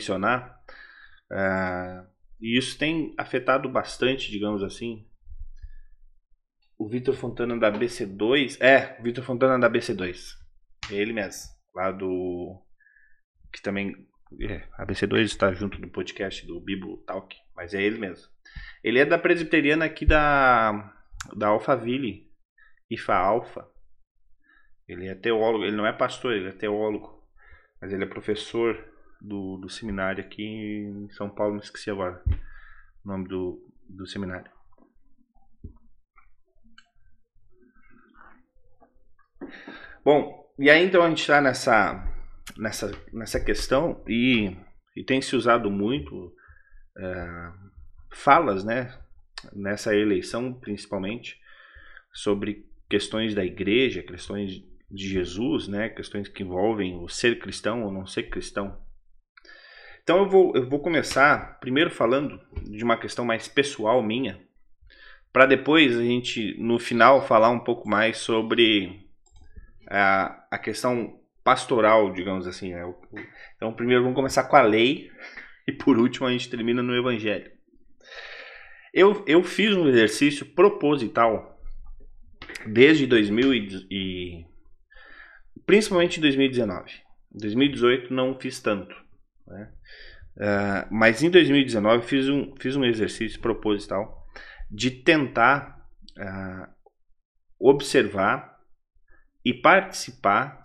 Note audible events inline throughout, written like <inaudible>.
mencionar. Uh, e isso tem afetado bastante, digamos assim, o Vitor Fontana da BC2. É, Vitor Fontana da BC2. É ele mesmo. Lá do. Que também. É, a BC2 está junto do podcast do Bibo Talk. Mas é ele mesmo. Ele é da presbiteriana aqui da. Da Alphaville. IFA Alfa. Ele é teólogo. Ele não é pastor, ele é teólogo. Mas ele é professor do, do seminário aqui em São Paulo. Não esqueci agora o nome do, do seminário. Bom, e aí então a gente está nessa, nessa, nessa questão e, e tem se usado muito é, falas, né, nessa eleição principalmente, sobre questões da igreja, questões de Jesus, né, questões que envolvem o ser cristão ou não ser cristão. Então eu vou, eu vou começar primeiro falando de uma questão mais pessoal minha, para depois a gente no final falar um pouco mais sobre a, a questão pastoral, digamos assim. Né? Então, primeiro vamos começar com a lei <laughs> e por último a gente termina no Evangelho. Eu, eu fiz um exercício proposital desde 2000 e, e principalmente em 2019. Em 2018 não fiz tanto, né? Uh, mas em 2019 fiz um, fiz um exercício proposital de tentar uh, observar e participar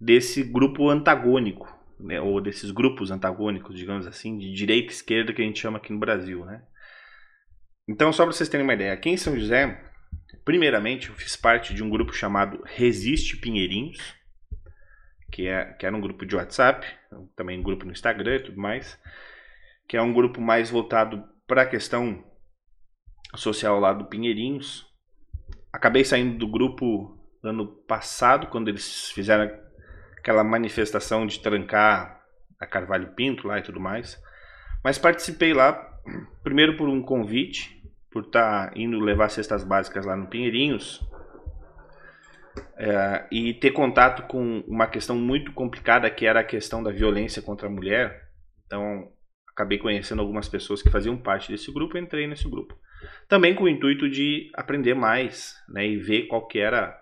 desse grupo antagônico, né, ou desses grupos antagônicos, digamos assim, de direita e esquerda que a gente chama aqui no Brasil, né? Então, só para vocês terem uma ideia, aqui em São José, primeiramente, eu fiz parte de um grupo chamado Resiste Pinheirinhos, que, é, que era um grupo de WhatsApp, também um grupo no Instagram e tudo mais, que é um grupo mais voltado para a questão social lá do Pinheirinhos. Acabei saindo do grupo ano passado, quando eles fizeram aquela manifestação de trancar a Carvalho Pinto lá e tudo mais. Mas participei lá, primeiro por um convite, por estar tá indo levar cestas básicas lá no Pinheirinhos, é, e ter contato com uma questão muito complicada que era a questão da violência contra a mulher. Então, acabei conhecendo algumas pessoas que faziam parte desse grupo entrei nesse grupo. Também com o intuito de aprender mais né, e ver qual que era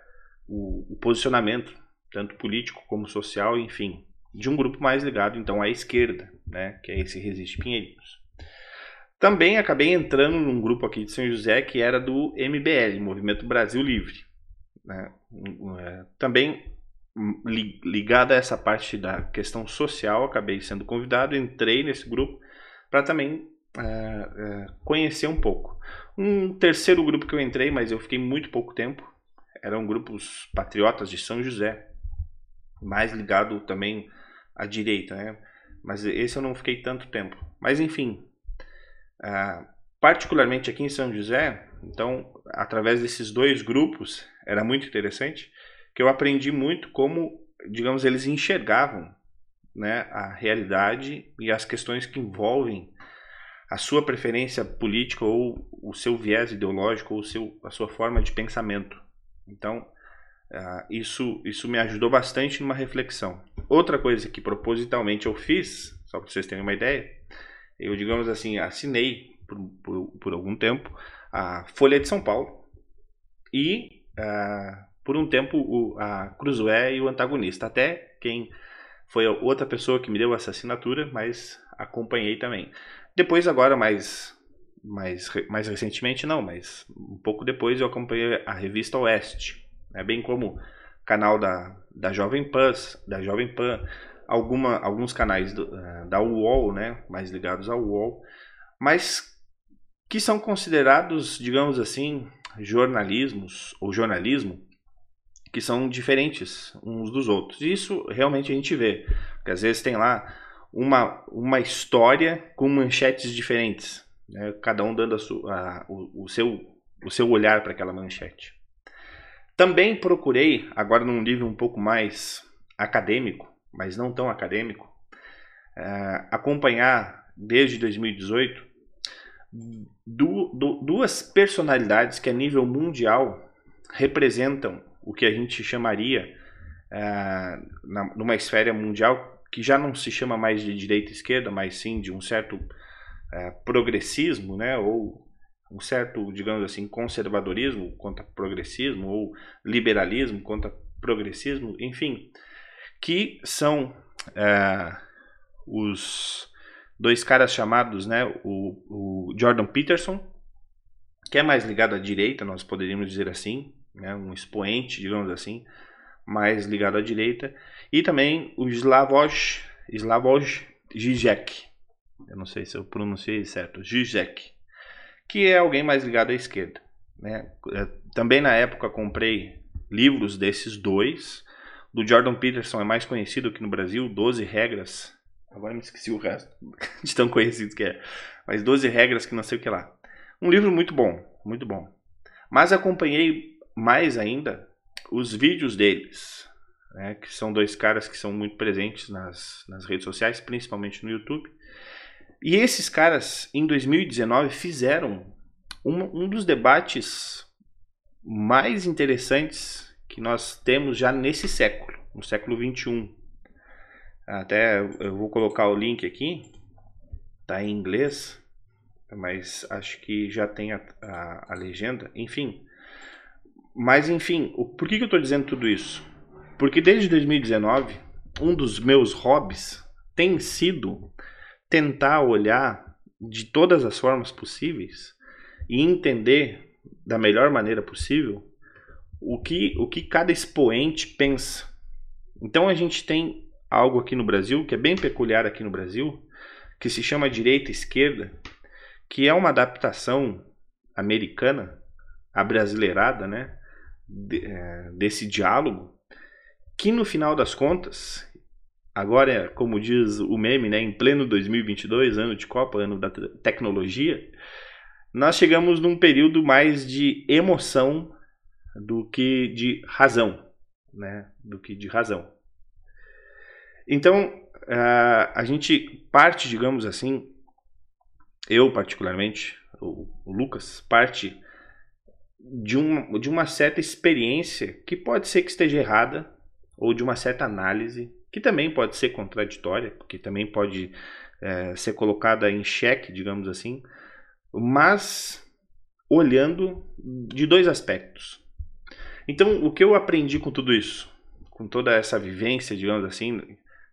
o, o posicionamento, tanto político como social, enfim, de um grupo mais ligado então à esquerda, né, que é esse Resiste Pinheirinhos. Também acabei entrando num grupo aqui de São José que era do MBL, Movimento Brasil Livre. Né? É, também ligado a essa parte da questão social, acabei sendo convidado, entrei nesse grupo para também é, é, conhecer um pouco. Um terceiro grupo que eu entrei, mas eu fiquei muito pouco tempo, eram grupos patriotas de São José, mais ligado também à direita, né? Mas esse eu não fiquei tanto tempo. Mas enfim, uh, particularmente aqui em São José, então, através desses dois grupos, era muito interessante, que eu aprendi muito como, digamos, eles enxergavam né, a realidade e as questões que envolvem a sua preferência política ou o seu viés ideológico ou seu, a sua forma de pensamento. Então, uh, isso, isso me ajudou bastante numa reflexão. Outra coisa que propositalmente eu fiz, só para vocês terem uma ideia, eu, digamos assim, assinei por, por, por algum tempo a Folha de São Paulo e, uh, por um tempo, o, a Cruzoé e o Antagonista. Até quem foi outra pessoa que me deu essa assinatura, mas acompanhei também. Depois, agora, mais mais, mais recentemente não, mas um pouco depois eu acompanhei a revista Oeste, né, bem como canal da, da Jovem Pan, da Jovem Pan, alguma, alguns canais do, eh, da UOL, né, mais ligados ao UOL, mas que são considerados, digamos assim, jornalismos ou jornalismo que são diferentes uns dos outros. Isso realmente a gente vê, porque às vezes tem lá uma, uma história com manchetes diferentes né, cada um dando a sua, a, o, o, seu, o seu olhar para aquela manchete. Também procurei, agora num nível um pouco mais acadêmico, mas não tão acadêmico, é, acompanhar desde 2018 du, du, duas personalidades que a nível mundial representam o que a gente chamaria, é, na, numa esfera mundial, que já não se chama mais de direita e esquerda, mas sim de um certo é, progressismo, né, ou um certo, digamos assim, conservadorismo contra progressismo, ou liberalismo contra progressismo, enfim, que são é, os dois caras chamados, né, o, o, Jordan Peterson, que é mais ligado à direita, nós poderíamos dizer assim, né, um expoente, digamos assim, mais ligado à direita, e também o Slavoj, Slavoj Žižek, eu não sei se eu pronunciei certo, Žižek, que é alguém mais ligado à esquerda. Né? É, também na época comprei livros desses dois, do Jordan Peterson é mais conhecido aqui no Brasil, 12 regras Agora me esqueci o resto <laughs> de tão conhecidos que é. Mas 12 regras que não sei o que lá. Um livro muito bom, muito bom. Mas acompanhei mais ainda os vídeos deles, né, que são dois caras que são muito presentes nas, nas redes sociais, principalmente no YouTube. E esses caras, em 2019, fizeram um, um dos debates mais interessantes que nós temos já nesse século, no século 21. Até eu vou colocar o link aqui. Tá em inglês, mas acho que já tem a, a, a legenda. Enfim. Mas enfim, o, por que, que eu estou dizendo tudo isso? Porque desde 2019, um dos meus hobbies tem sido tentar olhar de todas as formas possíveis e entender da melhor maneira possível o que, o que cada expoente pensa. Então a gente tem algo aqui no Brasil, que é bem peculiar aqui no Brasil, que se chama direita esquerda, que é uma adaptação americana, abrasileirada, né, de, é, desse diálogo, que no final das contas, agora, é, como diz o meme, né, em pleno 2022, ano de Copa, ano da tecnologia, nós chegamos num período mais de emoção do que de razão, né, do que de razão. Então, uh, a gente parte, digamos assim, eu particularmente, o, o Lucas, parte de, um, de uma certa experiência que pode ser que esteja errada, ou de uma certa análise, que também pode ser contraditória, que também pode é, ser colocada em xeque, digamos assim, mas olhando de dois aspectos. Então, o que eu aprendi com tudo isso, com toda essa vivência, digamos assim,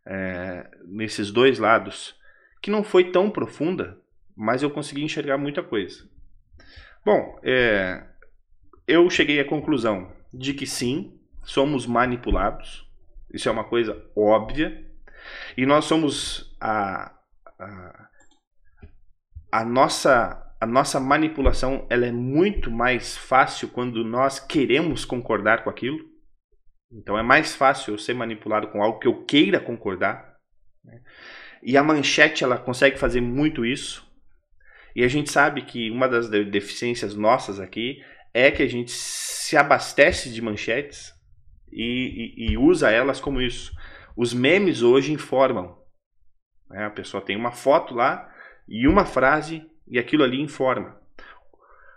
é, nesses dois lados, que não foi tão profunda, mas eu consegui enxergar muita coisa. Bom, é, eu cheguei à conclusão de que sim, somos manipulados, isso é uma coisa óbvia, e nós somos a, a, a nossa a nossa manipulação ela é muito mais fácil quando nós queremos concordar com aquilo então é mais fácil eu ser manipulado com algo que eu queira concordar. Né? E a manchete ela consegue fazer muito isso. E a gente sabe que uma das deficiências nossas aqui é que a gente se abastece de manchetes e, e, e usa elas como isso. Os memes hoje informam. Né? A pessoa tem uma foto lá e uma frase e aquilo ali informa.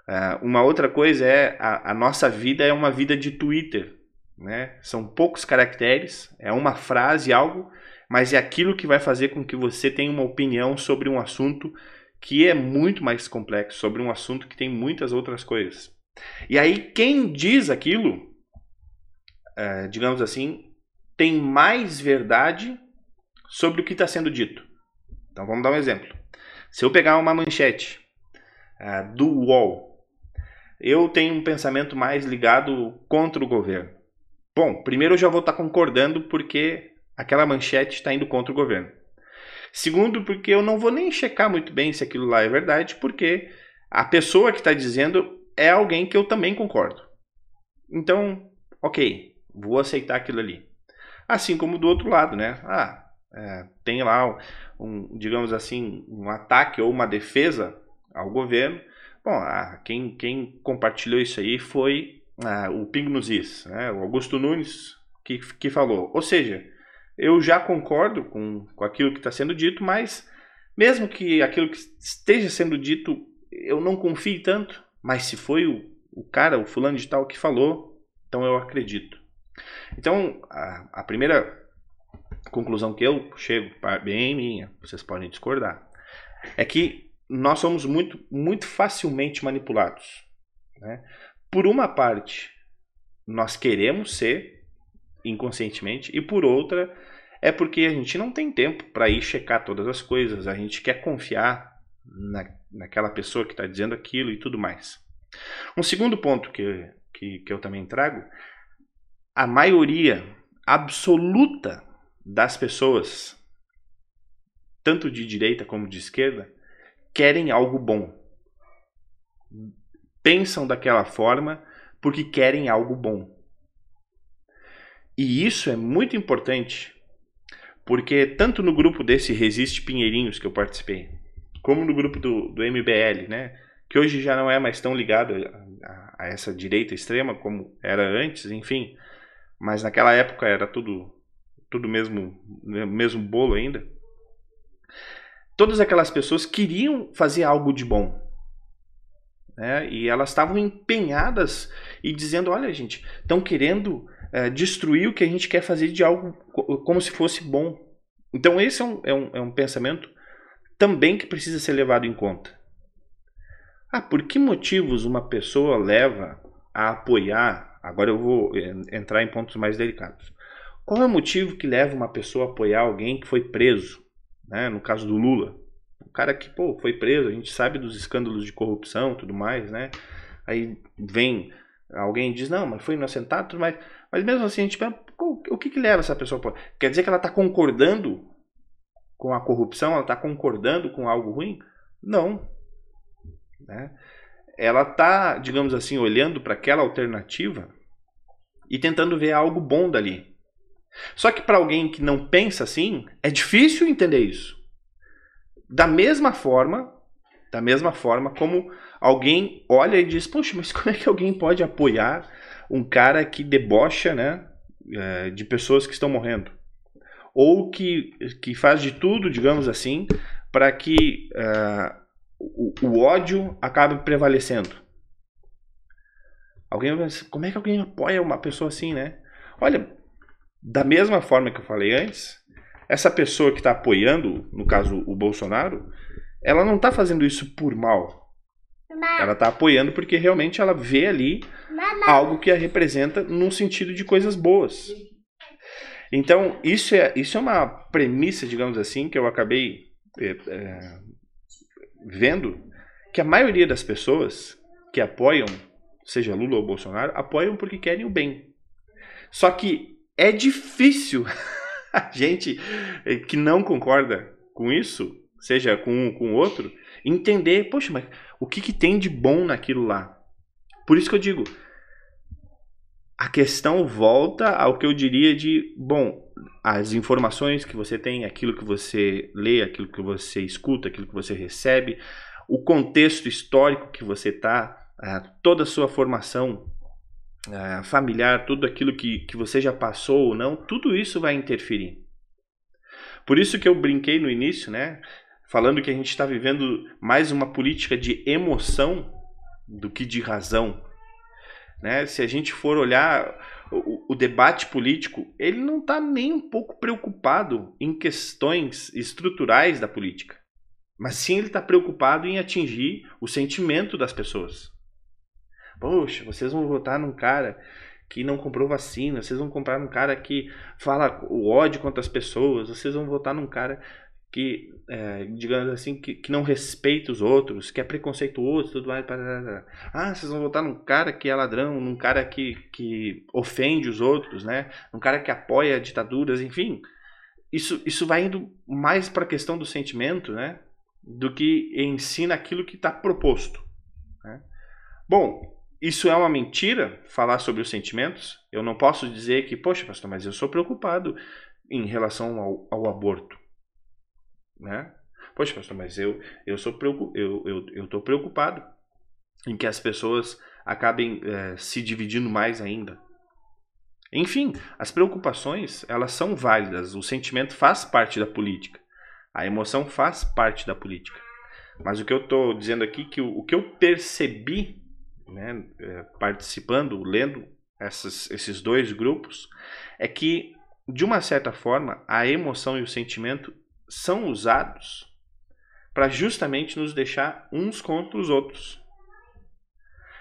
Uh, uma outra coisa é a, a nossa vida é uma vida de Twitter. Né? São poucos caracteres, é uma frase, algo, mas é aquilo que vai fazer com que você tenha uma opinião sobre um assunto que é muito mais complexo, sobre um assunto que tem muitas outras coisas. E aí, quem diz aquilo, é, digamos assim, tem mais verdade sobre o que está sendo dito. Então vamos dar um exemplo. Se eu pegar uma manchete é, do UOL, eu tenho um pensamento mais ligado contra o governo. Bom, primeiro eu já vou estar tá concordando porque aquela manchete está indo contra o governo. Segundo, porque eu não vou nem checar muito bem se aquilo lá é verdade, porque a pessoa que está dizendo é alguém que eu também concordo. Então, ok, vou aceitar aquilo ali. Assim como do outro lado, né? Ah, é, tem lá um, digamos assim, um ataque ou uma defesa ao governo. Bom, ah, quem, quem compartilhou isso aí foi ah, o Ping nos Is, né, o Augusto Nunes, que, que falou. Ou seja, eu já concordo com, com aquilo que está sendo dito, mas mesmo que aquilo que esteja sendo dito eu não confie tanto, mas se foi o, o cara, o fulano de tal que falou, então eu acredito. Então, a, a primeira conclusão que eu chego, bem minha, vocês podem discordar, é que nós somos muito, muito facilmente manipulados. Né? Por uma parte, nós queremos ser inconscientemente, e por outra, é porque a gente não tem tempo para ir checar todas as coisas, a gente quer confiar na, naquela pessoa que está dizendo aquilo e tudo mais. Um segundo ponto que, que, que eu também trago, a maioria absoluta das pessoas, tanto de direita como de esquerda, querem algo bom. Pensam daquela forma porque querem algo bom. E isso é muito importante, porque tanto no grupo desse Resiste Pinheirinhos que eu participei, como no grupo do, do MBL, né, que hoje já não é mais tão ligado a, a essa direita extrema como era antes, enfim, mas naquela época era tudo tudo mesmo mesmo bolo ainda. Todas aquelas pessoas queriam fazer algo de bom, né? E elas estavam empenhadas e dizendo, olha gente, estão querendo é, destruir o que a gente quer fazer de algo como se fosse bom. Então esse é um, é um, é um pensamento também que precisa ser levado em conta. Ah, por que motivos uma pessoa leva a apoiar? Agora eu vou entrar em pontos mais delicados. Qual é o motivo que leva uma pessoa a apoiar alguém que foi preso? Né? No caso do Lula. O cara que pô, foi preso, a gente sabe dos escândalos de corrupção tudo mais, né? Aí vem alguém diz, não, mas foi inocentado, tudo mais. Mas mesmo assim, a gente pensa, o que, que leva essa pessoa? Quer dizer que ela está concordando com a corrupção? Ela está concordando com algo ruim? Não. Né? Ela está, digamos assim, olhando para aquela alternativa e tentando ver algo bom dali. Só que para alguém que não pensa assim, é difícil entender isso. Da mesma forma, da mesma forma como alguém olha e diz: Poxa, mas <laughs> como é que alguém pode apoiar um cara que debocha né, é, de pessoas que estão morrendo? Ou que, que faz de tudo, digamos assim, para que uh, o, o, ódio acabe prevalecendo. Alguém dizer, como é que alguém apoia uma pessoa assim, né? Olha, da mesma forma que eu falei antes, essa pessoa que está apoiando, no caso o Bolsonaro, ela não está fazendo isso por mal. Ela está apoiando porque realmente ela vê ali algo que a representa num sentido de coisas boas. Então, isso é, isso é uma premissa, digamos assim, que eu acabei é, é, vendo, que a maioria das pessoas que apoiam, seja Lula ou Bolsonaro, apoiam porque querem o bem. Só que é difícil <laughs> <laughs> gente que não concorda com isso, seja com um com o outro, entender, poxa, mas o que, que tem de bom naquilo lá? Por isso que eu digo, a questão volta ao que eu diria de, bom, as informações que você tem, aquilo que você lê, aquilo que você escuta, aquilo que você recebe, o contexto histórico que você está, toda a sua formação ah, familiar, tudo aquilo que, que você já passou ou não, tudo isso vai interferir. Por isso que eu brinquei no início, né? falando que a gente está vivendo mais uma política de emoção do que de razão. Né? Se a gente for olhar o, o debate político, ele não está nem um pouco preocupado em questões estruturais da política, mas sim ele está preocupado em atingir o sentimento das pessoas. Poxa, vocês vão votar num cara que não comprou vacina, vocês vão comprar num cara que fala o ódio contra as pessoas, vocês vão votar num cara que, é, digamos assim, que, que não respeita os outros, que é preconceituoso, tudo mais. Ah, vocês vão votar num cara que é ladrão, num cara que, que ofende os outros, né? Num cara que apoia ditaduras, enfim. Isso, isso vai indo mais para a questão do sentimento, né? Do que ensina aquilo que está proposto. Né? Bom, isso é uma mentira, falar sobre os sentimentos. Eu não posso dizer que, poxa, pastor, mas eu sou preocupado em relação ao, ao aborto né? Poxa, pastor, mas eu eu sou eu eu eu tô preocupado em que as pessoas acabem é, se dividindo mais ainda. Enfim, as preocupações elas são válidas. O sentimento faz parte da política. A emoção faz parte da política. Mas o que eu estou dizendo aqui que o, o, que eu percebi, né, é, participando, lendo essas, esses dois grupos, é que de uma certa forma, a emoção e o sentimento são usados para justamente nos deixar uns contra os outros.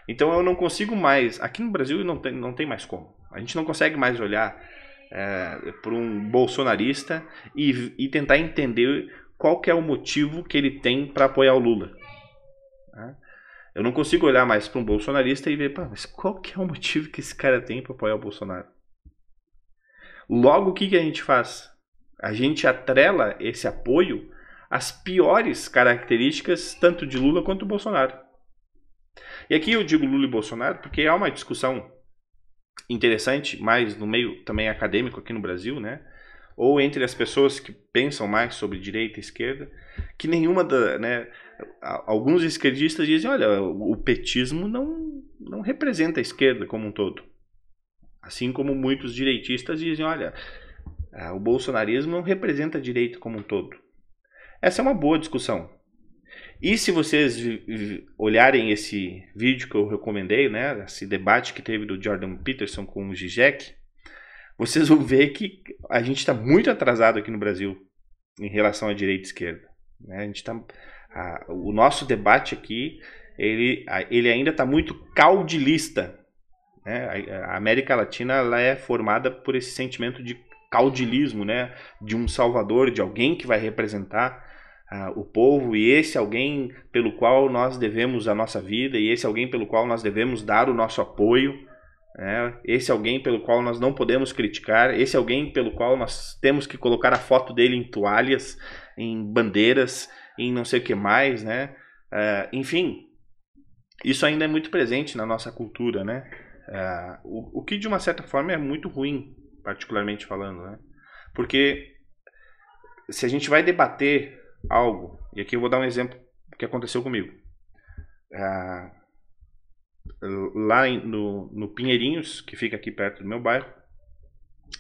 Então eu não consigo mais. Aqui no Brasil não tem, não tem mais como. A gente não consegue mais olhar é, para um bolsonarista e, e, tentar entender qual é o motivo que ele tem para apoiar o Lula. Né? Eu não consigo olhar mais para um bolsonarista e ver, mas qual que é o motivo que esse cara tem para apoiar o Bolsonaro? Logo, o que, que a gente faz? A gente atrela esse apoio às piores características tanto de Lula quanto do Bolsonaro. E aqui eu digo Lula e Bolsonaro porque há uma discussão interessante, mais no meio também acadêmico aqui no Brasil, né? Ou entre as pessoas que pensam mais sobre direita e esquerda, que nenhuma da, né, alguns esquerdistas dizem, olha, o petismo não não representa a esquerda como um todo. Assim como muitos direitistas dizem, olha, o bolsonarismo não representa a direita como um todo. Essa é uma boa discussão. E se vocês olharem esse vídeo que eu recomendei, né, esse debate que teve do Jordan Peterson com o Zizek, vocês vão ver que a gente está muito atrasado aqui no Brasil em relação à direita e esquerda. Né? A gente tá, a, o nosso debate aqui, ele, ele ainda está muito caudilista. Né? A, a América Latina ela é formada por esse sentimento de caudilismo, né? de um salvador, de alguém que vai representar o povo e esse alguém pelo qual nós devemos a nossa vida e esse alguém pelo qual nós devemos dar o nosso apoio, né? esse alguém pelo qual nós não podemos criticar, esse alguém pelo qual nós temos que colocar a foto dele em toalhas, em bandeiras, em não sei o que mais, né? Uh, enfim, isso ainda é muito presente na nossa cultura, né? Uh, o, o que de uma certa forma é muito ruim, particularmente falando, né? Porque se a gente vai debater algo, e aqui eu vou dar um exemplo que aconteceu comigo. Ah, lá no, no Pinheirinhos, que fica aqui perto do meu bairro,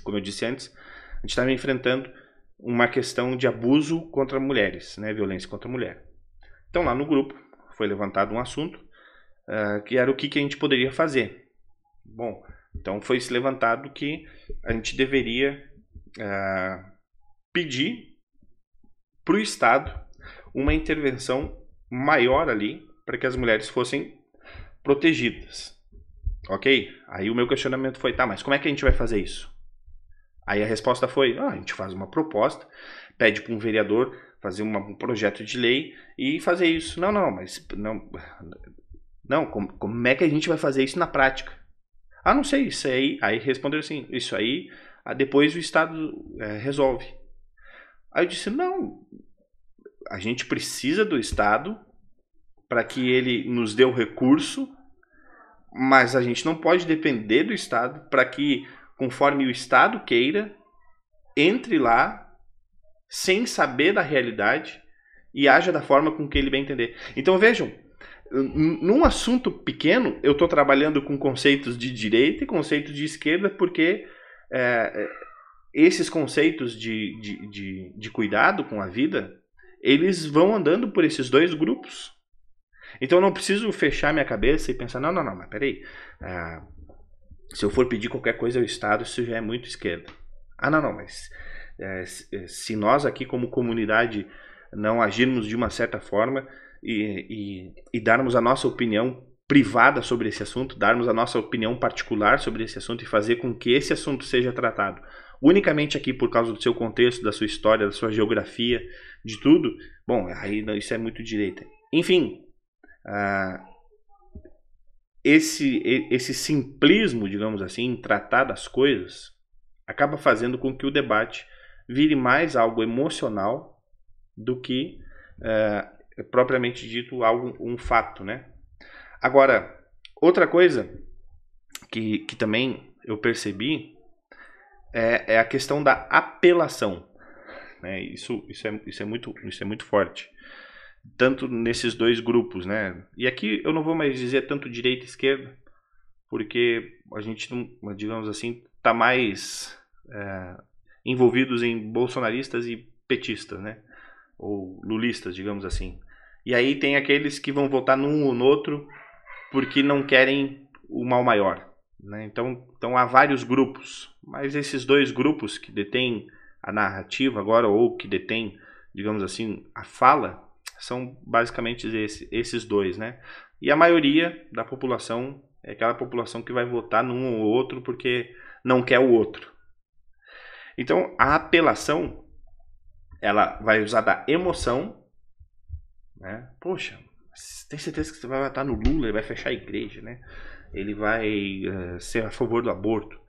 como eu disse antes, a gente estava enfrentando uma questão de abuso contra mulheres, né, violência contra a mulher. Então lá no grupo foi levantado um assunto uh, que era o que, que a gente poderia fazer. Bom, então foi se levantado que a gente deveria uh, pedir para o Estado uma intervenção maior ali para que as mulheres fossem protegidas. Ok? Aí o meu questionamento foi: tá, mas como é que a gente vai fazer isso? Aí a resposta foi: ah, a gente faz uma proposta, pede para um vereador fazer uma, um projeto de lei e fazer isso. Não, não, mas não, não como, como é que a gente vai fazer isso na prática? Ah, não sei, isso aí. Aí responderam assim: isso aí, ah, depois o Estado é, resolve. Aí eu disse: não, a gente precisa do Estado para que ele nos dê o recurso, mas a gente não pode depender do Estado para que, conforme o Estado queira, entre lá sem saber da realidade e haja da forma com que ele bem entender. Então vejam, num assunto pequeno, eu estou trabalhando com conceitos de direita e conceitos de esquerda porque é, esses conceitos de, de, de, de cuidado com a vida, eles vão andando por esses dois grupos. Então eu não preciso fechar minha cabeça e pensar, não, não, não, mas peraí. Ah, se eu for pedir qualquer coisa ao Estado, isso já é muito esquerda. Ah, não, não, mas é, se nós aqui como comunidade não agirmos de uma certa forma e, e, e darmos a nossa opinião privada sobre esse assunto, darmos a nossa opinião particular sobre esse assunto e fazer com que esse assunto seja tratado unicamente aqui por causa do seu contexto, da sua história, da sua geografia, de tudo, bom, aí isso é muito direita. Enfim, uh, esse, esse simplismo, digamos assim, em tratar das coisas, acaba fazendo com que o debate vire mais algo emocional do que uh, propriamente dito algo um fato, né? Agora, outra coisa que, que também eu percebi é, é a questão da apelação. Né? Isso, isso, é, isso, é muito, isso é muito forte. Tanto nesses dois grupos. Né? E aqui eu não vou mais dizer tanto direita e esquerda, porque a gente, não, digamos assim, está mais é, envolvidos em bolsonaristas e petistas, né? ou lulistas, digamos assim. E aí tem aqueles que vão votar num ou no outro porque não querem o mal maior. Né? Então, então há vários grupos, mas esses dois grupos que detêm a narrativa agora, ou que detêm, digamos assim, a fala, são basicamente esse, esses dois. Né? E a maioria da população é aquela população que vai votar num ou outro porque não quer o outro. Então, a apelação ela vai usar da emoção, né? Poxa, tem certeza que você vai votar no Lula, ele vai fechar a igreja, né? Ele vai uh, ser a favor do aborto.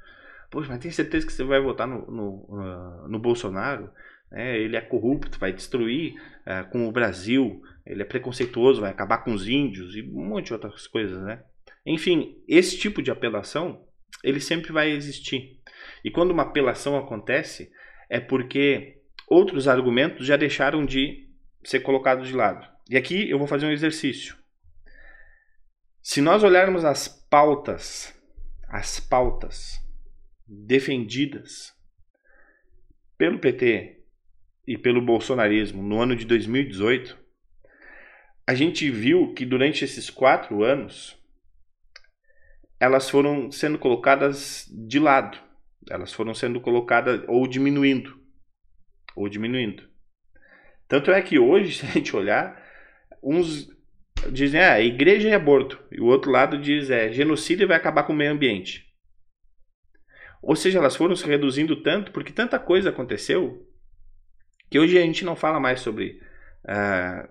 Poxa, mas tem certeza que você vai votar no, no, uh, no Bolsonaro? É, ele é corrupto, vai destruir uh, com o Brasil, ele é preconceituoso, vai acabar com os índios e um monte de outras coisas, né? Enfim, esse tipo de apelação, ele sempre vai existir. E quando uma apelação acontece, é porque outros argumentos já deixaram de ser colocados de lado. E aqui eu vou fazer um exercício. Se nós olharmos as pautas, as pautas defendidas pelo PT e pelo bolsonarismo no ano de 2018, a gente viu que durante esses quatro anos elas foram sendo colocadas de lado, elas foram sendo colocadas ou diminuindo, ou diminuindo. Tanto é que hoje, <laughs> se a gente olhar, uns dizem, ah, igreja é aborto. E o outro lado diz, é genocídio e vai acabar com o meio ambiente. Ou seja, elas foram se reduzindo tanto, porque tanta coisa aconteceu, que hoje a gente não fala mais sobre uh,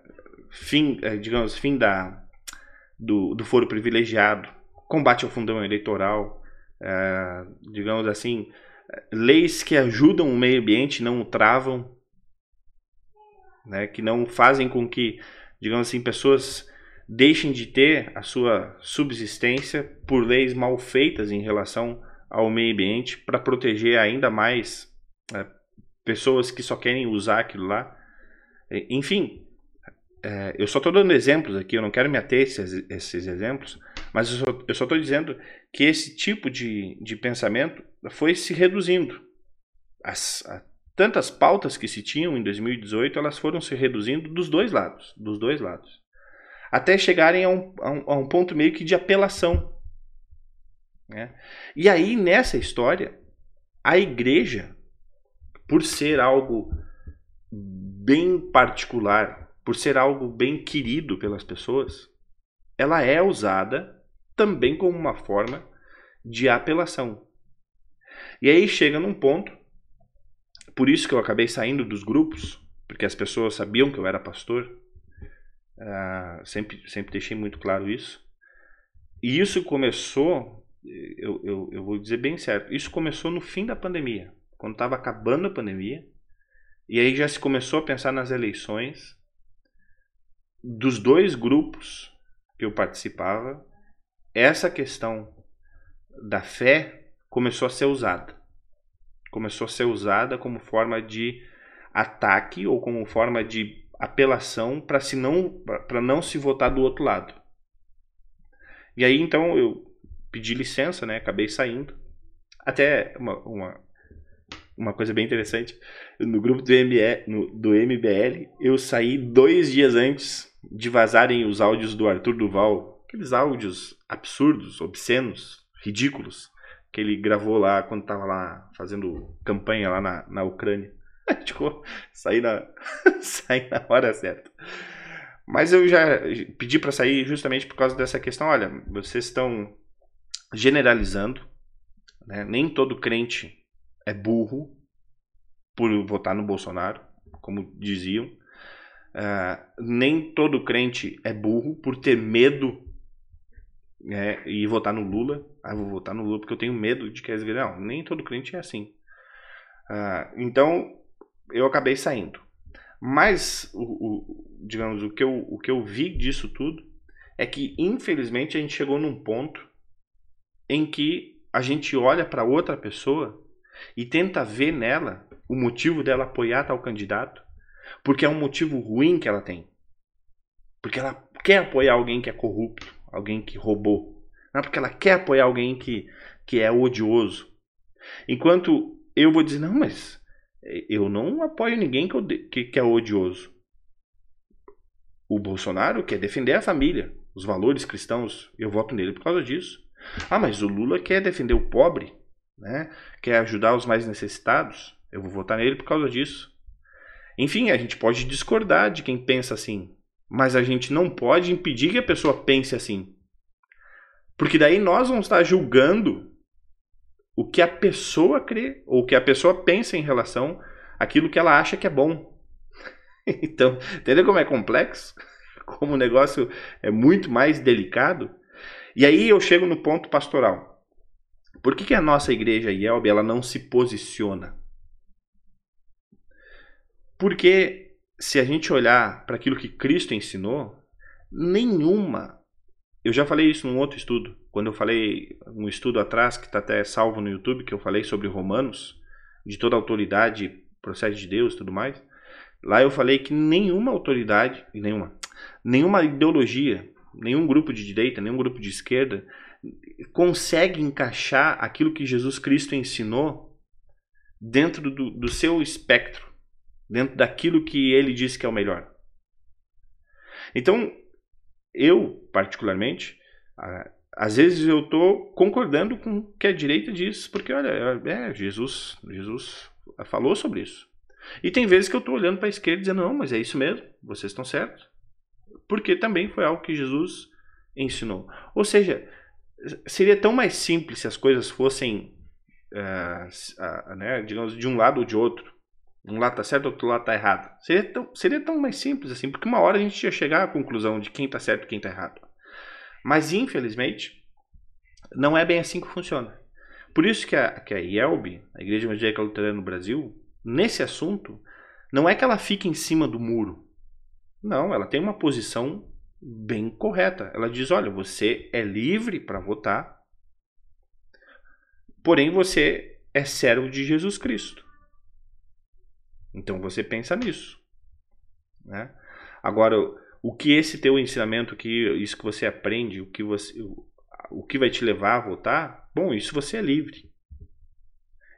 fim, uh, digamos, fim da, do, do foro privilegiado, combate ao fundão eleitoral, uh, digamos assim, leis que ajudam o meio ambiente, não o travam, né, que não fazem com que, digamos assim, pessoas deixem de ter a sua subsistência por leis mal feitas em relação ao meio ambiente para proteger ainda mais é, pessoas que só querem usar aquilo lá. Enfim, é, eu só estou dando exemplos aqui, eu não quero me ater a esses, esses exemplos, mas eu só estou dizendo que esse tipo de, de pensamento foi se reduzindo. As, a, tantas pautas que se tinham em 2018, elas foram se reduzindo dos dois lados, dos dois lados até chegarem a um, a um, a um ponto meio que de apelação. Né? E aí, nessa história, a igreja, por ser algo bem particular, por ser algo bem querido pelas pessoas, ela é usada também como uma forma de apelação. E aí chega num ponto, por isso que eu acabei saindo dos grupos, porque as pessoas sabiam que eu era pastor, Uh, sempre, sempre deixei muito claro isso. E isso começou, eu, eu, eu vou dizer bem certo, isso começou no fim da pandemia, quando estava acabando a pandemia, e aí já se começou a pensar nas eleições. Dos dois grupos que eu participava, essa questão da fé começou a ser usada. Começou a ser usada como forma de ataque ou como forma de apelação para se não para não se votar do outro lado. E aí então eu pedi licença, né? Acabei saindo. Até uma, uma, uma coisa bem interessante, no grupo do, ME, no, do MBL, eu saí dois dias antes de vazarem os áudios do Arthur Duval, aqueles áudios absurdos, obscenos, ridículos, que ele gravou lá quando estava lá fazendo campanha lá na, na Ucrânia. <laughs> tipo, sair na, <laughs> sair na hora certa. Mas eu já pedi para sair justamente por causa dessa questão. Olha, vocês estão generalizando. Né? Nem todo crente é burro por votar no Bolsonaro, como diziam. Uh, nem todo crente é burro por ter medo né, e votar no Lula. Ah, vou votar no Lula porque eu tenho medo de que eles. Não, nem todo crente é assim. Uh, então, eu acabei saindo. Mas, o, o, digamos, o que, eu, o que eu vi disso tudo é que, infelizmente, a gente chegou num ponto em que a gente olha para outra pessoa e tenta ver nela o motivo dela apoiar tal candidato, porque é um motivo ruim que ela tem. Porque ela quer apoiar alguém que é corrupto, alguém que roubou. Não é porque ela quer apoiar alguém que, que é odioso. Enquanto eu vou dizer, não, mas eu não apoio ninguém que, que, que é odioso. O Bolsonaro quer defender a família, os valores cristãos. Eu voto nele por causa disso. Ah, mas o Lula quer defender o pobre, né? quer ajudar os mais necessitados. Eu vou votar nele por causa disso. Enfim, a gente pode discordar de quem pensa assim, mas a gente não pode impedir que a pessoa pense assim. Porque daí nós vamos estar julgando o que a pessoa crê ou o que a pessoa pensa em relação àquilo que ela acha que é bom. <laughs> Então, entendeu como é complexo? Como o negócio é muito mais delicado? E aí eu chego no ponto pastoral. Por que, que a nossa igreja IELB ela não se posiciona? Porque se a gente olhar para aquilo que Cristo ensinou, nenhuma. Eu já falei isso num outro estudo, quando eu falei um estudo atrás que está até salvo no YouTube, que eu falei sobre Romanos, de toda autoridade procede de Deus, tudo mais. Lá eu falei que nenhuma autoridade, nenhuma, nenhuma ideologia, nenhum grupo de direita, nenhum grupo de esquerda consegue encaixar aquilo que Jesus Cristo ensinou dentro do, do seu espectro dentro daquilo que ele disse que é o melhor. Então, eu, particularmente, às vezes eu estou concordando com o que a direita diz, porque, olha, é, Jesus, Jesus falou sobre isso. E tem vezes que eu estou olhando para a esquerda dizendo, não, mas é isso mesmo, vocês estão certos. Porque também foi algo que Jesus ensinou. Ou seja, seria tão mais simples se as coisas fossem, uh, uh, né, digamos, de um lado ou de outro. Um lado tá certo, outro lado tá errado. Seria tão, seria tão mais simples assim, porque uma hora a gente ia chegar à conclusão de quem tá certo e quem tá errado. Mas infelizmente, não é bem assim que funciona. Por isso que a, que a IELB, a Igreja Evangélica Luterana no Brasil, nesse assunto, não é que ela fique em cima do muro. Não, ela tem uma posição bem correta. Ela diz: olha, você é livre para votar, porém você é servo de Jesus Cristo. Então você pensa nisso. Né? Agora, o que esse teu ensinamento, que isso que você aprende, o que você, o, que vai te levar a votar, bom, isso você é livre.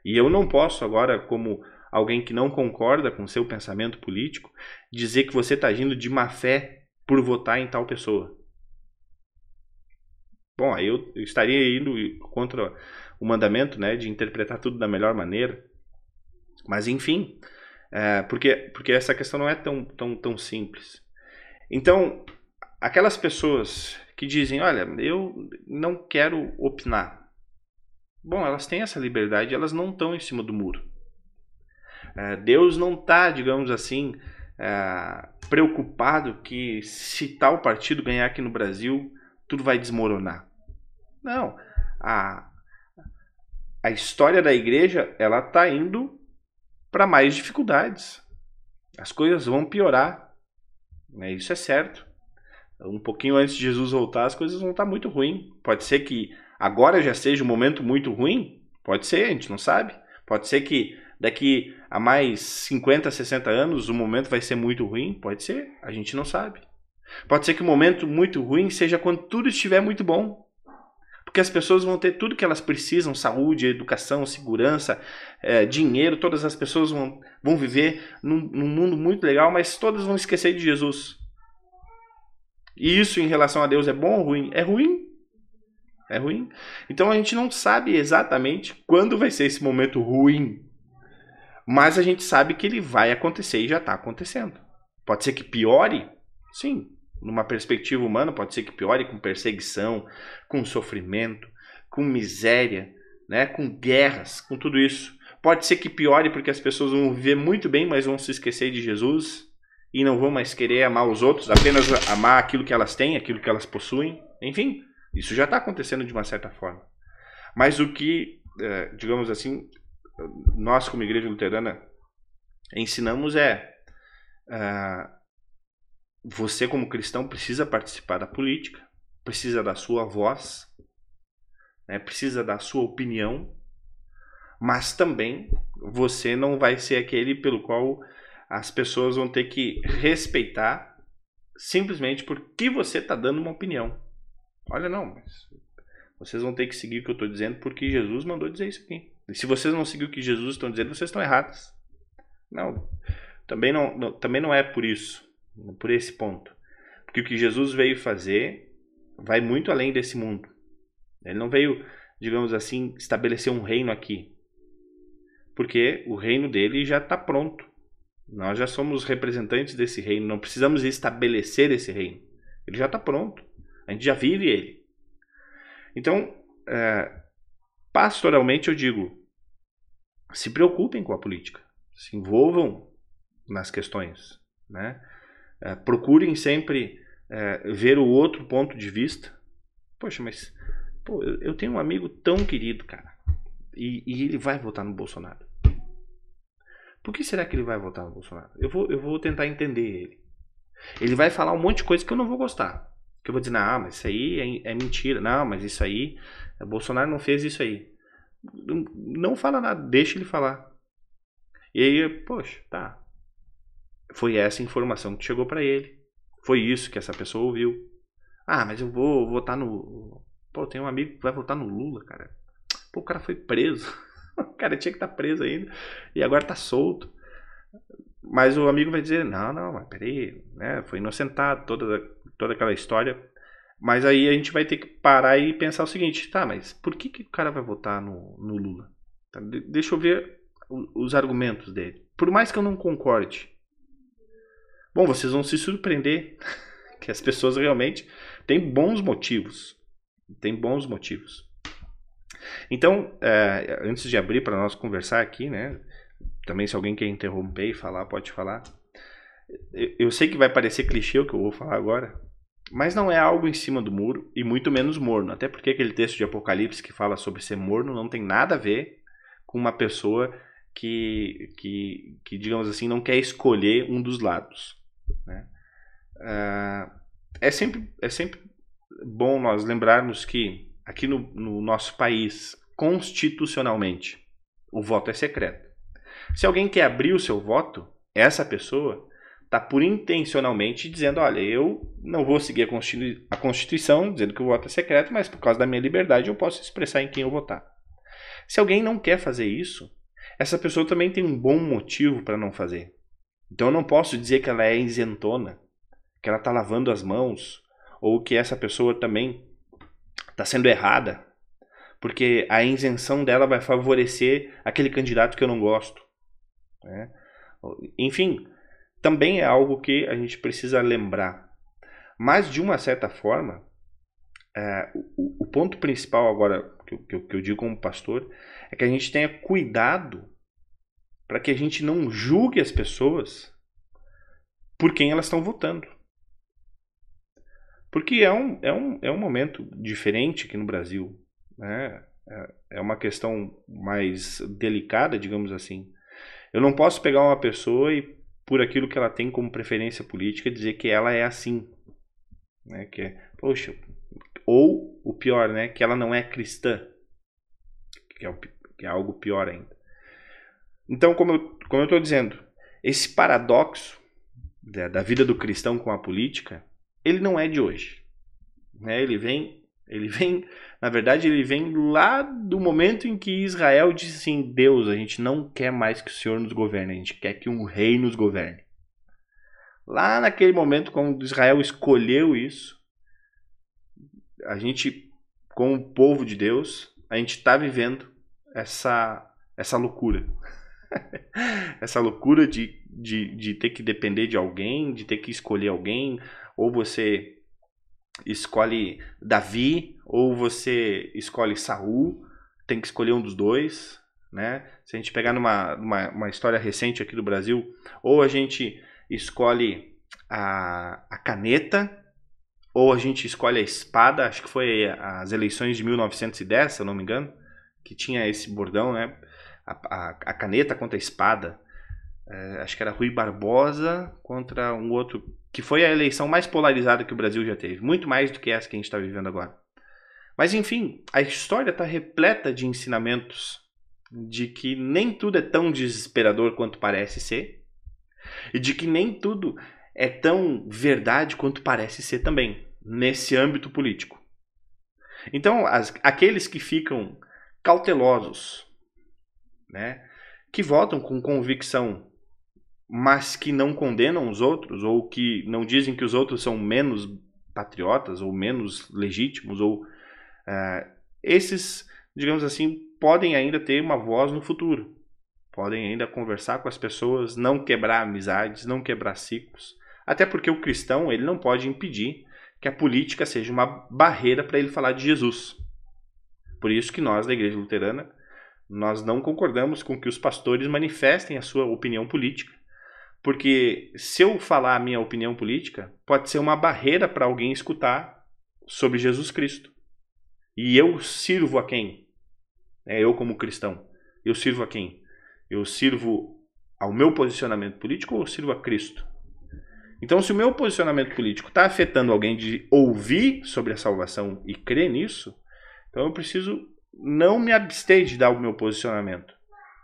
E eu não posso agora, como alguém que não concorda com seu pensamento político, dizer que você está agindo de má fé por votar em tal pessoa. Bom, aí eu, estaria indo contra o mandamento, né, de interpretar tudo da melhor maneira. Mas enfim, é, porque, porque essa questão não é tão, tão, tão simples. Então, aquelas pessoas que dizem, olha, eu não quero opinar. Bom, elas têm essa liberdade, elas não estão em cima do muro. É, Deus não está, digamos assim, é, preocupado que se tal partido ganhar aqui no Brasil, tudo vai desmoronar. Não. A, a história da igreja, ela está indo para mais dificuldades. As coisas vão piorar. Né? Isso é certo. Um pouquinho antes de Jesus voltar, as coisas vão estar muito ruins. Pode ser que agora já seja um momento muito ruim. Pode ser, a gente não sabe. Pode ser que daqui a mais 50, 60 anos o momento vai ser muito ruim. Pode ser, a gente não sabe. Pode ser que o momento muito ruim seja quando tudo estiver muito bom. Porque as pessoas vão ter tudo que elas precisam: saúde, educação, segurança, é, dinheiro. Todas as pessoas vão, vão viver num, num mundo muito legal, mas todas vão esquecer de Jesus. E isso em relação a Deus é bom ou ruim? É ruim. É ruim. Então a gente não sabe exatamente quando vai ser esse momento ruim. Mas a gente sabe que ele vai acontecer e já está acontecendo. Pode ser que piore? Sim numa perspectiva humana, pode ser que piore com perseguição, com sofrimento, com miséria, né, com guerras, com tudo isso. Pode ser que piore porque as pessoas vão viver muito bem, mas vão se esquecer de Jesus e não vão mais querer amar os outros, apenas amar aquilo que elas têm, aquilo que elas possuem. Enfim, isso já está acontecendo de uma certa forma. Mas o que, é, digamos assim, nós como igreja luterana ensinamos é uh, você, como cristão, precisa participar da política, precisa da sua voz, né, precisa da sua opinião, mas também você não vai ser aquele pelo qual as pessoas vão ter que respeitar simplesmente porque você está dando uma opinião. Olha, não, mas vocês vão ter que seguir o que eu estou dizendo porque Jesus mandou dizer isso aqui. E se vocês não seguir o que Jesus está dizendo, vocês estão errados. Não, também não, não, também não é por isso por esse ponto. Porque o que Jesus veio fazer vai muito além desse mundo. Ele não veio, digamos assim, estabelecer um reino aqui. Porque o reino dele já está pronto. Nós já somos representantes desse reino, não precisamos estabelecer esse reino. Ele já está pronto. A gente já vive ele. Então, é, pastoralmente eu digo: se preocupem com a política, se envolvam nas questões, né? É, procurem sempre é, ver o outro ponto de vista. Poxa, mas pô, eu tenho um amigo tão querido, cara, e, e ele vai votar no Bolsonaro. Por que será que ele vai votar no Bolsonaro? Eu vou, eu vou tentar entender ele. Ele vai falar um monte de coisa que eu não vou gostar. Que eu vou dizer, não, mas isso aí é, é mentira. Não, mas isso aí, Bolsonaro não fez isso aí. Não, fala nada, deixa ele falar. E aí, poxa, tá. Foi essa informação que chegou para ele. Foi isso que essa pessoa ouviu. Ah, mas eu vou votar no. Pô, tem um amigo que vai votar no Lula, cara. Pô, o cara foi preso. <laughs> O cara tinha que estar tá preso ainda. E agora tá solto. Mas o amigo vai dizer, não, não, mas peraí, né? Foi inocentado, toda, toda aquela história. Mas aí a gente vai ter que parar e pensar o seguinte, tá, mas por que, que o cara vai votar no, no Lula? Tá, deixa eu ver os argumentos dele. Por mais que eu não concorde. Bom, vocês vão se surpreender <laughs> que as pessoas realmente têm bons motivos. Tem bons motivos. Então, é, antes de abrir para nós conversar aqui, né? Também se alguém quer interromper e falar, pode falar. Eu, eu sei que vai parecer clichê o que eu vou falar agora, mas não é algo em cima do muro e muito menos morno. Até porque aquele texto de Apocalipse que fala sobre ser morno não tem nada a ver com uma pessoa que, que, que digamos assim, não quer escolher um dos lados. Né? Uh, é, sempre, é sempre bom nós lembrarmos que aqui no, no nosso país, constitucionalmente, o voto é secreto. Se alguém quer abrir o seu voto, essa pessoa está por intencionalmente dizendo: olha, eu não vou seguir a Constituição, dizendo que o voto é secreto, mas por causa da minha liberdade eu posso expressar em quem eu votar. Se alguém não quer fazer isso, essa pessoa também tem um bom motivo para não fazer. Então eu não posso dizer que ela é isentona, que ela está lavando as mãos, ou que essa pessoa também está sendo errada, porque a isenção dela vai favorecer aquele candidato que eu não gosto. Né? Enfim, também é algo que a gente precisa lembrar. Mas, de uma certa forma, é, o, o, ponto principal agora que que, que eu digo como pastor é que a gente tenha cuidado para que a gente não julgue as pessoas por quem elas estão votando. Porque é um, é um, é um momento diferente aqui no Brasil. Né? É, é uma questão mais delicada, digamos assim. Eu não posso pegar uma pessoa e, por aquilo que ela tem como preferência política, dizer que ela é assim. Né? Que é, poxa, ou o pior, né? que ela não é cristã. Que é, que é algo pior ainda. Então, como eu como estou dizendo, esse paradoxo da, da vida do cristão com a política ele não é de hoje. Né? Ele vem, ele vem, na verdade, ele vem lá do momento em que Israel disse assim: Deus, a gente não quer mais que o Senhor nos governe, a gente quer que um rei nos governe. Lá naquele momento, quando Israel escolheu isso, a gente, como povo de Deus, a gente está vivendo essa, essa loucura. <laughs> essa loucura de, de, de ter que depender de alguém, de ter que escolher alguém, ou você escolhe Davi, ou você escolhe Saul, tem que escolher um dos dois, né? Se a gente pegar numa, numa uma história recente aqui do Brasil, ou a gente escolhe a, a caneta, ou a gente escolhe a espada, acho que foi as eleições de 1910, se eu não me engano, que tinha esse bordão, né? A, a, a caneta contra a espada. É, acho que era Rui Barbosa contra um outro que foi a eleição mais polarizada que o Brasil já teve, muito mais do que essa que a gente está vivendo agora. Mas enfim, a história está repleta de ensinamentos de que nem tudo é tão desesperador quanto parece ser, e de que nem tudo é tão verdade quanto parece ser também, nesse âmbito político. Então, as, aqueles que ficam cautelosos, né, que votam com convicção mas que não condenam os outros, ou que não dizem que os outros são menos patriotas, ou menos legítimos, ou uh, esses, digamos assim, podem ainda ter uma voz no futuro. Podem ainda conversar com as pessoas, não quebrar amizades, não quebrar ciclos. Até porque o cristão ele não pode impedir que a política seja uma barreira para ele falar de Jesus. Por isso que nós da Igreja Luterana nós não concordamos com que os pastores manifestem a sua opinião política, porque se eu falar a minha opinião política, pode ser uma barreira para alguém escutar sobre Jesus Cristo. E eu sirvo a quem? É eu como cristão. Eu sirvo a quem? Eu sirvo ao meu posicionamento político ou eu sirvo a Cristo? Então, se o meu posicionamento político está afetando alguém de ouvir sobre a salvação e crer nisso, então eu preciso não me abster de dar o meu posicionamento,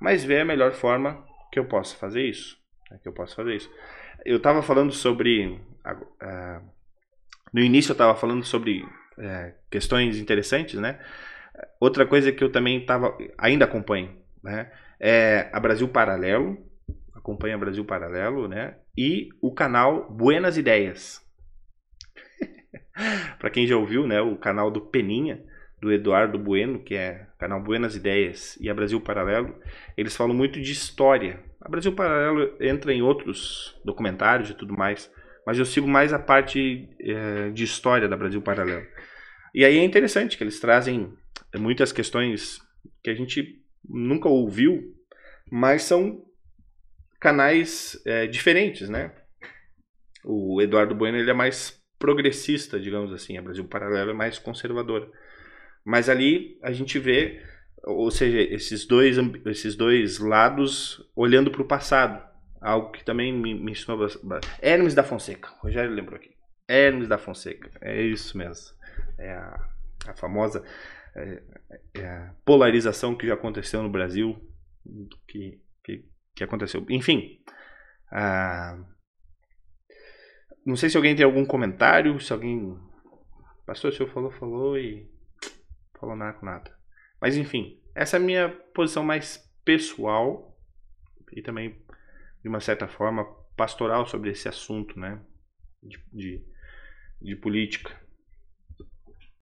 mas ver a melhor forma que eu possa fazer isso. Né, que eu posso fazer isso. Eu estava falando sobre. Uh, no início eu estava falando sobre uh, questões interessantes, né? Outra coisa que eu também tava, ainda acompanho, né? É a Brasil Paralelo, acompanha Brasil Paralelo, né? E o canal Buenas Ideias. <laughs> Para quem já ouviu, né? O canal do Peninha, do Eduardo Bueno, que é canal Buenas Ideias, e a Brasil Paralelo, eles falam muito de história. Brasil Paralelo entra em outros documentários e tudo mais, mas eu sigo mais a parte é, de história da Brasil Paralelo. E aí é interessante que eles trazem muitas questões que a gente nunca ouviu, mas são canais é, diferentes, né? O Eduardo Bueno ele é mais progressista, digamos assim, a Brasil Paralelo é mais conservadora. Mas ali a gente vê, ou seja, esses dois, esses dois lados olhando para o passado. Algo que também me, me ensinou Hermes da Fonseca, o Rogério lembrou aqui. Hermes da Fonseca, é isso mesmo. É a, a famosa é, é a polarização que já aconteceu no Brasil, que, que, que aconteceu. Enfim, ah, não sei se alguém tem algum comentário, se alguém. Pastor, o senhor falou, falou e falou nada, nada. Mas enfim, essa é a minha posição mais pessoal e também, de uma certa forma, pastoral sobre esse assunto, né? De, de, de política.